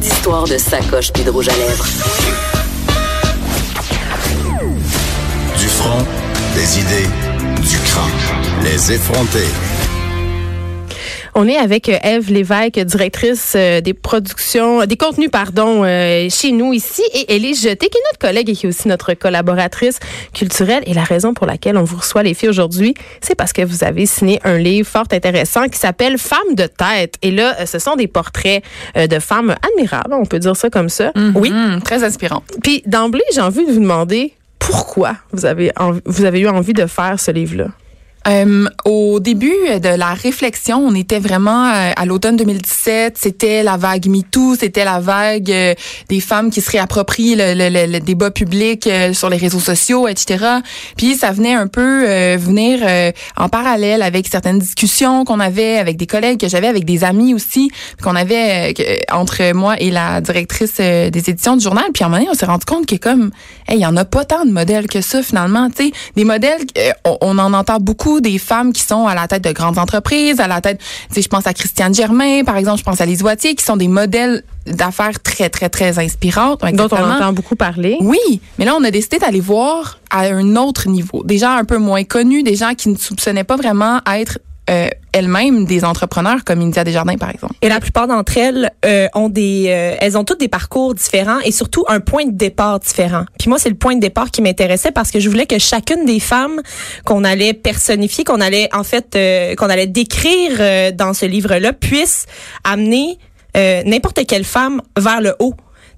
D'histoire de sacoche puis à lèvres. Du front, des idées, du crâne. Les effronter. On est avec euh, Eve Lévesque, directrice euh, des productions, des contenus, pardon, euh, chez nous ici, et Élise Jeté, qui est notre collègue et qui est aussi notre collaboratrice culturelle. Et la raison pour laquelle on vous reçoit les filles aujourd'hui, c'est parce que vous avez signé un livre fort intéressant qui s'appelle Femmes de tête. Et là, ce sont des portraits de femmes admirables, on peut dire ça comme ça. Mm-hmm. Oui, très inspirant. Puis d'emblée, j'ai envie de vous demander pourquoi vous avez, vous avez eu envie de faire ce livre-là? Euh, au début de la réflexion, on était vraiment euh, à l'automne 2017. C'était la vague MeToo, c'était la vague euh, des femmes qui se réapproprient le, le, le débat public euh, sur les réseaux sociaux, etc. Puis ça venait un peu venir en parallèle avec certaines discussions qu'on avait avec des collègues, que j'avais avec des amis aussi, qu'on avait entre moi et la directrice des éditions du journal. Puis à un moment donné, on s'est rendu compte que comme, il y en a pas tant de modèles que ça finalement. Tu sais, des modèles, on, on en entend beaucoup des femmes qui sont à la tête de grandes entreprises, à la tête, tu sais, je pense à Christiane Germain, par exemple, je pense à Lise Wattier, qui sont des modèles d'affaires très, très, très inspirantes. Dont on entend beaucoup parler. Oui, mais là, on a décidé d'aller voir à un autre niveau. Des gens un peu moins connus, des gens qui ne soupçonnaient pas vraiment être euh, elles-mêmes des entrepreneurs comme India Desjardins par exemple. Et la plupart d'entre elles euh, ont des euh, elles ont toutes des parcours différents et surtout un point de départ différent. Puis moi c'est le point de départ qui m'intéressait parce que je voulais que chacune des femmes qu'on allait personnifier, qu'on allait en fait qu'on allait décrire dans ce livre-là puisse amener n'importe quelle femme vers le haut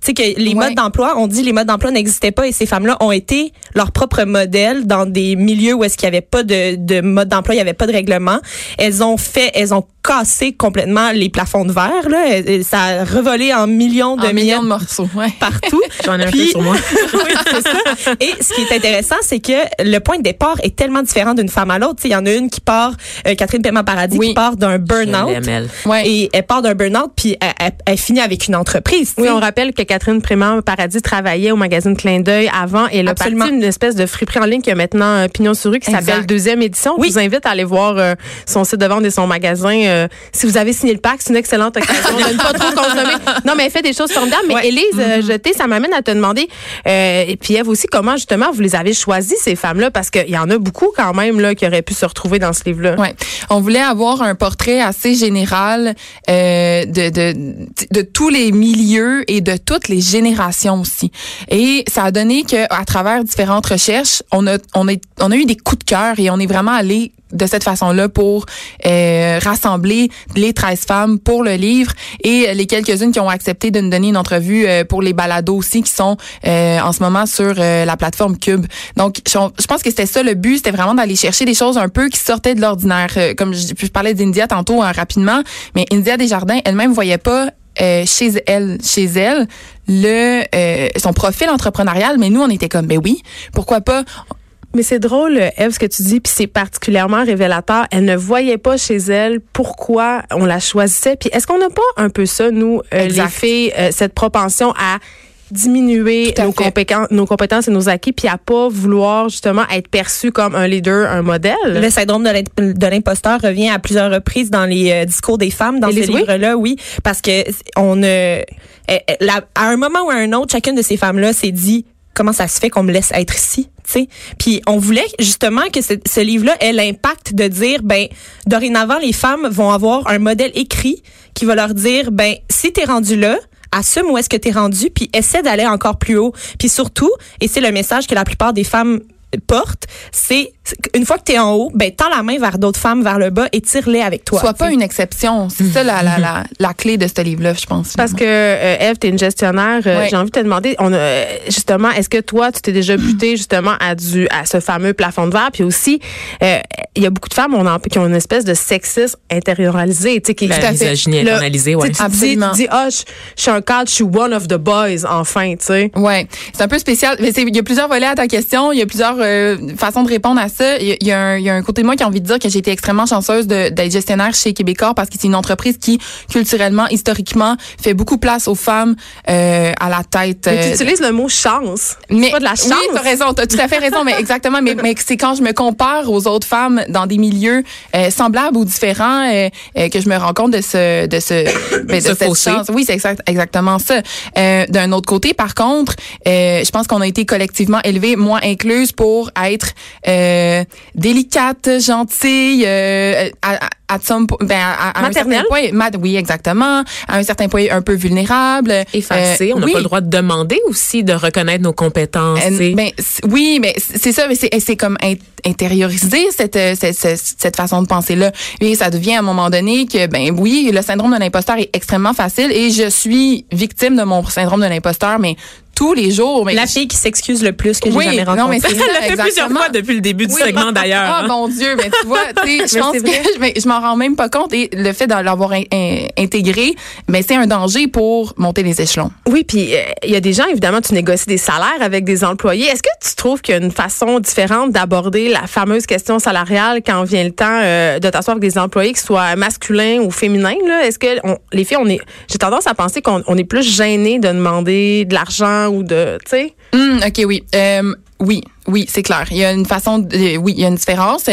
tu sais que les modes d'emploi, on dit les modes d'emploi n'existaient pas et ces femmes-là ont été leur propre modèle dans des milieux où est-ce qu'il y avait pas de, de mode d'emploi, il y avait pas de règlement. Elles ont fait, elles ont cassé complètement les plafonds de verre là. Ça a revolé en millions de millions de morceaux, ouais. partout. J'en ai un peu sur moi. oui, c'est ça. Et ce qui est intéressant, c'est que le point de départ est tellement différent d'une femme à l'autre. Il y en a une qui part, euh, Catherine Paiement Paradis, qui part d'un burn-out. Ouais. Et elle part d'un burn-out, puis elle, elle, finit avec une entreprise. Oui, on rappelle que Catherine Prément Paradis travaillait au magazine Clin d'œil avant et elle a parti une espèce de friperie en ligne qui a maintenant euh, Pignon sur rue qui s'appelle Deuxième édition. Oui. Je vous invite à aller voir euh, son site de vente et son magasin. Euh, si vous avez signé le pack, c'est une excellente occasion de ne pas trop consommer. Non, mais elle fait des choses formidables. Mais Élise mm Jeté, ça m'amène à te demander, et puis Eve aussi, comment justement vous les avez choisis, ces femmes-là? Parce qu'il y en a beaucoup quand même là, qui auraient pu se retrouver dans ce livre-là. Ouais. On voulait avoir un portrait assez général de, de, de tous les milieux et de toutes les génération aussi. Et ça a donné que à travers différentes recherches, on a on a on a eu des coups de cœur et on est vraiment allé de cette façon-là pour euh, rassembler les 13 femmes pour le livre et les quelques-unes qui ont accepté de nous donner une entrevue euh, pour les balados aussi qui sont euh, en ce moment sur la plateforme Cube. Donc je, pense que c'était ça le but, c'était vraiment d'aller chercher des choses un peu qui sortaient de l'ordinaire. comme je, parlais d'India tantôt rapidement, mais India Desjardins elle-même voyait pas euh, chez elle, chez elle, le euh, son profil entrepreneurial, mais nous on était comme ben oui, pourquoi pas? Mais c'est drôle, Eve, ce que tu dis, puis c'est particulièrement révélateur. Elle ne voyait pas chez elle pourquoi on la choisissait. Puis est-ce qu'on n'a pas un peu ça, nous, euh, les filles, cette propension à diminuer nos compétences, nos compétences et nos acquis, puis à pas vouloir justement être perçu comme un leader, un modèle. Le syndrome de l'imposteur revient à plusieurs reprises dans les euh, discours des femmes dans ces livres-là, oui, parce que on euh, à un moment ou à un autre, chacune de ces femmes-là s'est dit comment ça se fait qu'on me laisse être ici, tu sais? Puis on voulait justement que ce, ce livre-là ait l'impact de dire ben dorénavant les femmes vont avoir un modèle écrit qui va leur dire ben si t'es rendu là, assume où est-ce que tu es rendu, puis essaie d'aller encore plus haut. Puis surtout, et c'est le message que la plupart des femmes porte, c'est une fois que tu es en haut, ben tends la main vers d'autres femmes vers le bas et tire-les avec toi. Sois pas une exception, c'est ça la, la, la, la, clé de ce livre-là, je pense. Parce que euh, Eve, tu es une gestionnaire, euh, j'ai envie de te demander on a, justement est-ce que toi tu t'es déjà buté justement à du à ce fameux plafond de verre? Puis aussi euh, il y a beaucoup de femmes on en, qui ont une espèce de sexisme intériorisé, tu sais qui est tout à fait internalisé, ouais. Tu dis, tu dis ah, je, suis un cadre, je suis one of the boys enfin, tu sais. Ouais, c'est un peu spécial, mais il y a plusieurs volets à ta question, il y a plusieurs plusieurs euh, façons de répondre à ça. Il y, a un, il y, a un côté de moi qui a envie de dire que j'ai été extrêmement chanceuse d'être gestionnaire chez Québécois parce que c'est une entreprise qui, culturellement, historiquement, fait beaucoup place aux femmes euh, à la tête. Mais tu utilises le mot chance. Mais, pas de la chance. Oui, t'as raison. T'as tout à fait raison. mais exactement. Mais, mais c'est quand je me compare aux autres femmes dans des milieux semblables ou différents que je me rends compte de ce, de ce, ben, de cette chance. Oui, c'est exact, exactement ça. D'un autre côté, par contre, je pense qu'on a été collectivement élevés, moi incluse, pour être euh, délicate, gentille, euh, à, à, ben, à, un certain point, oui, exactement, à un certain point un peu vulnérable. Effacé, on n'a pas le droit de demander aussi de reconnaître nos compétences. Euh, ben, oui, mais c'est ça, mais c'est comme intérioriser cette, cette, cette, façon de penser-là. Et ça devient à un moment donné que, ben oui, le syndrome de l'imposteur est extrêmement facile et je suis victime de mon syndrome de l'imposteur, mais tous les jours. Mais la fille qui s'excuse le plus que j'ai jamais rencontrée. Non, mais ça, elle l'a fait plusieurs fois depuis le début du segment d'ailleurs. Ah mon Dieu, mais tu vois, je pense que je m'en rends même pas compte et le fait de l'avoir intégré, mais c'est un danger pour monter les échelons. Oui, puis euh, il y a des gens évidemment tu négocies des salaires avec des employés. Est-ce que tu trouves qu'il y a une façon différente d'aborder la fameuse question salariale quand vient le temps euh, de t'asseoir avec des employés qui soient masculins ou féminins là? Est-ce que les filles on est j'ai tendance à penser qu'on est plus gêné de demander de l'argent ou de, tu sais? Hum, OK, oui. Euh, oui, oui, c'est clair. Il y a une façon, de, oui, il y a une différence.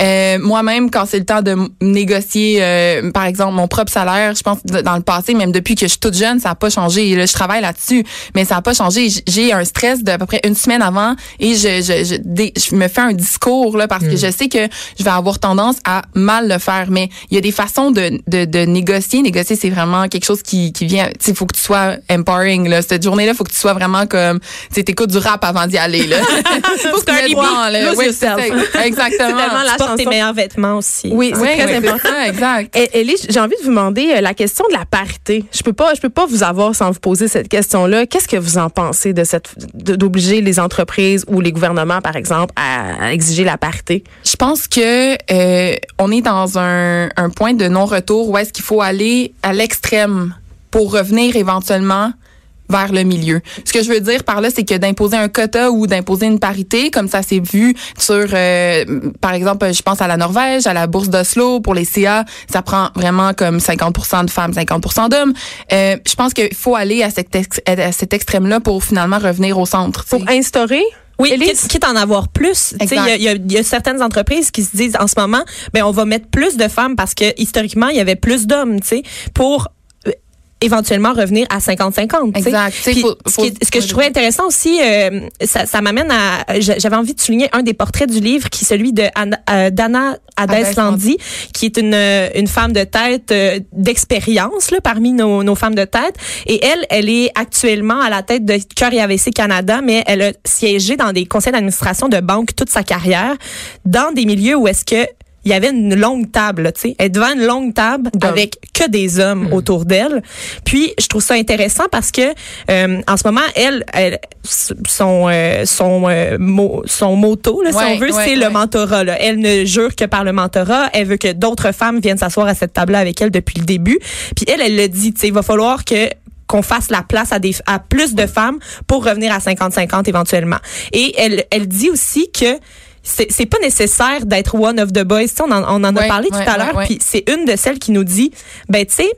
Euh, Moi-même, quand c'est le temps de négocier, euh, par exemple, mon propre salaire, je pense dans le passé, même depuis que je suis toute jeune, ça n'a pas changé. Là, je travaille là-dessus, mais ça n'a pas changé. J'ai un stress d'à peu près une semaine avant et je, je, je, je me fais un discours là parce que hmm. je sais que je vais avoir tendance à mal le faire. Mais il y a des façons de, de, de négocier. Négocier, c'est vraiment quelque chose qui, qui vient. Il faut que tu sois empowering. Là. Cette journée-là, il faut que tu sois vraiment comme, tu écoutes du rap avant d'y aller. Là. faut que tu là. Oui, exactement. la portes tes meilleurs vêtements aussi. Oui, c'est très important. exact. Et, Ellie, j'ai envie de vous demander euh, la question de la parité. Je peux pas, je peux pas vous avoir sans vous poser cette question-là. Qu'est-ce que vous en pensez de cette, d'obliger les entreprises ou les gouvernements, par exemple, à, exiger la parité? Je pense que euh, on est dans un, un point de non-retour où est-ce qu'il faut aller à l'extrême pour revenir éventuellement vers le milieu. Ce que je veux dire par là, c'est que d'imposer un quota ou d'imposer une parité, comme ça s'est vu sur, euh, par exemple, je pense à la Norvège, à la bourse d'Oslo pour les CA, ça prend vraiment comme 50% de femmes, 50% d'hommes. Euh, je pense qu'il faut aller à cet, à cet extrême-là pour finalement revenir au centre. Pour instaurer oui, quitte, quitte en avoir plus. Il y a, y a, certaines entreprises qui se disent en ce moment, ben on va mettre plus de femmes parce que historiquement il y avait plus d'hommes, tu sais, pour éventuellement revenir à 50-50. Exact. ce, que je trouvais intéressant aussi, euh, ça, ça m'amène à... J'avais envie de souligner un des portraits du livre qui est celui de euh, Dana Adeslandi, qui est une, une femme de tête euh, d'expérience là, parmi nos, nos femmes de tête. Et elle, elle est actuellement à la tête de Cœur et AVC Canada, mais elle a siégé dans des conseils d'administration de banques toute sa carrière, dans des milieux où est-ce que il y avait une longue table, tu sais, elle devant une longue table avec que des hommes hmm. autour d'elle. Puis je trouve ça intéressant parce que euh, en ce moment, elle, elle son euh, son euh, son motto, là, si on veut, c'est le mentorat. Là. Elle ne jure que par le mentorat. Elle veut que d'autres femmes viennent s'asseoir à cette table-là avec elle depuis le début. Puis elle, elle le dit, tu sais, il va falloir que qu'on fasse la place à des à plus de femmes pour revenir à 50-50 éventuellement. Et elle elle dit aussi que c'est pas nécessaire d'être one of the boys. on en, on en a parlé tout à l'heure, puis c'est une de celles qui nous dit, ben tu sais,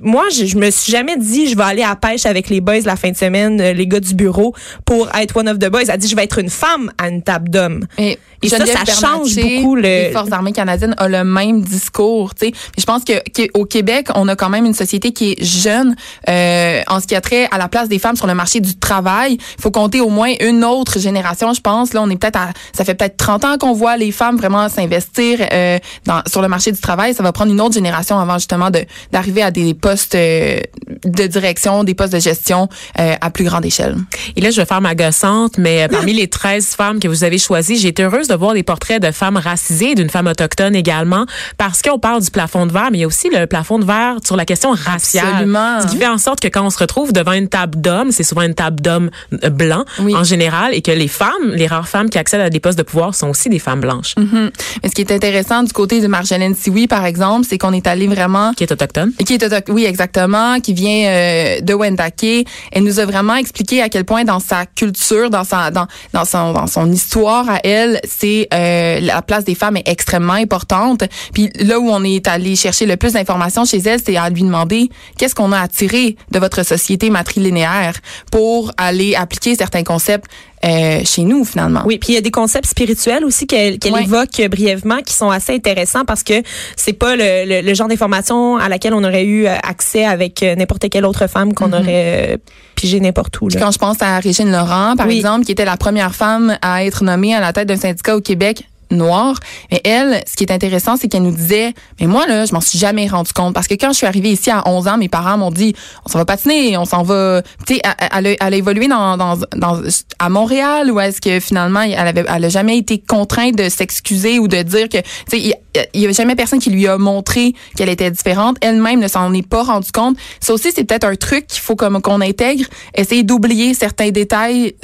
moi, je, je, me suis jamais dit je vais aller à pêche avec les boys la fin de semaine, euh, les gars du bureau, pour être one of the boys. Elle dit je vais être une femme à une table d'hommes. Et, ça, ça change beaucoup. Le... Les forces armées canadiennes ont le même discours. Tu sais, je pense que, au Québec, on a quand même une société qui est jeune euh, en ce qui a trait à la place des femmes sur le marché du travail. Il faut compter au moins une autre génération, je pense. Là, on est peut-être à, ça fait peut-être 30 ans qu'on voit les femmes vraiment s'investir euh, dans sur le marché du travail. Ça va prendre une autre génération avant justement de d'arriver à des postes euh, de direction, des postes de gestion euh, à plus grande échelle. Et là, je vais faire ma gossante, mais parmi les 13 femmes que vous avez choisies, j'ai été heureuse de voir des portraits de femmes racisées, d'une femme autochtone également, parce qu'on parle du plafond de verre, mais il y a aussi le plafond de verre sur la question raciale. Absolument. Ce qui fait en sorte que quand on se retrouve devant une table d'hommes, c'est souvent une table d'hommes blancs en général, et que les femmes, les rares femmes qui accèdent à des postes de pouvoir sont aussi des femmes blanches. Mm-hmm. Mais ce qui est intéressant du côté de Marjolaine Sioui, par exemple, c'est qu'on est allé vraiment... Qui est autochtone. Qui est autochtone, oui, exactement, qui vient euh, de Wendake. Elle nous a vraiment expliqué à quel point dans sa culture, dans sa, dans, dans son, dans son histoire à elle, c'est euh, la place des femmes est extrêmement importante. Puis là où on est allé chercher le plus d'informations chez elle, c'est à lui demander qu'est-ce qu'on a tirer de votre société matrilinéaire pour aller appliquer certains concepts euh, chez nous finalement. Oui, puis il y a des concepts spirituels aussi qu'elle évoque brièvement qui sont assez intéressants parce que c'est pas le, le, genre d'information à laquelle on aurait eu accès avec n'importe quelle autre femme qu'on mm-hmm. aurait pigé n'importe où. Là. Quand je pense à Régine Laurent, par exemple, qui était la première femme à être nommée à la tête d'un syndicat au Québec noire. Mais elle, ce qui est intéressant, c'est qu'elle nous disait, mais moi, là, je m'en suis jamais rendu compte. Parce que quand je suis arrivée ici à 11 ans, mes parents m'ont dit, on s'en va patiner, on s'en va... Tu sais, elle, elle, a évolué dans, dans, dans, à Montréal ou est-ce que finalement, elle avait elle a jamais été contrainte de s'excuser ou de dire que... Tu sais, il y avait jamais personne qui lui a montré qu'elle était différente. Elle-même ne s'en est pas rendu compte. Ça aussi, c'est peut-être un truc qu'il faut comme qu'on intègre, essayer d'oublier certains détails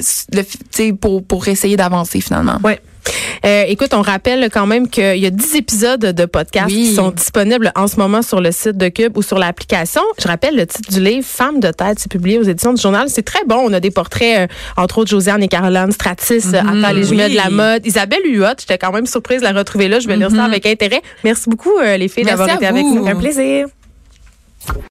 pour, pour essayer d'avancer finalement. Ouais. Euh, écoute, on rappelle quand même qu'il y a 10 épisodes de podcast qui sont disponibles en ce moment sur le site de Cube ou sur l'application. Je rappelle le titre du livre Femme de tête, c'est publié aux éditions du journal. C'est très bon. On a des portraits, euh, entre autres, Josiane et Caroline Stratis, mm -hmm, les jumelles de la mode. Isabelle Huot, j'étais quand même surprise de la retrouver là. Je vais lire ça mhm. avec intérêt. Merci beaucoup, euh, les filles, d'avoir été avec nous. Un plaisir.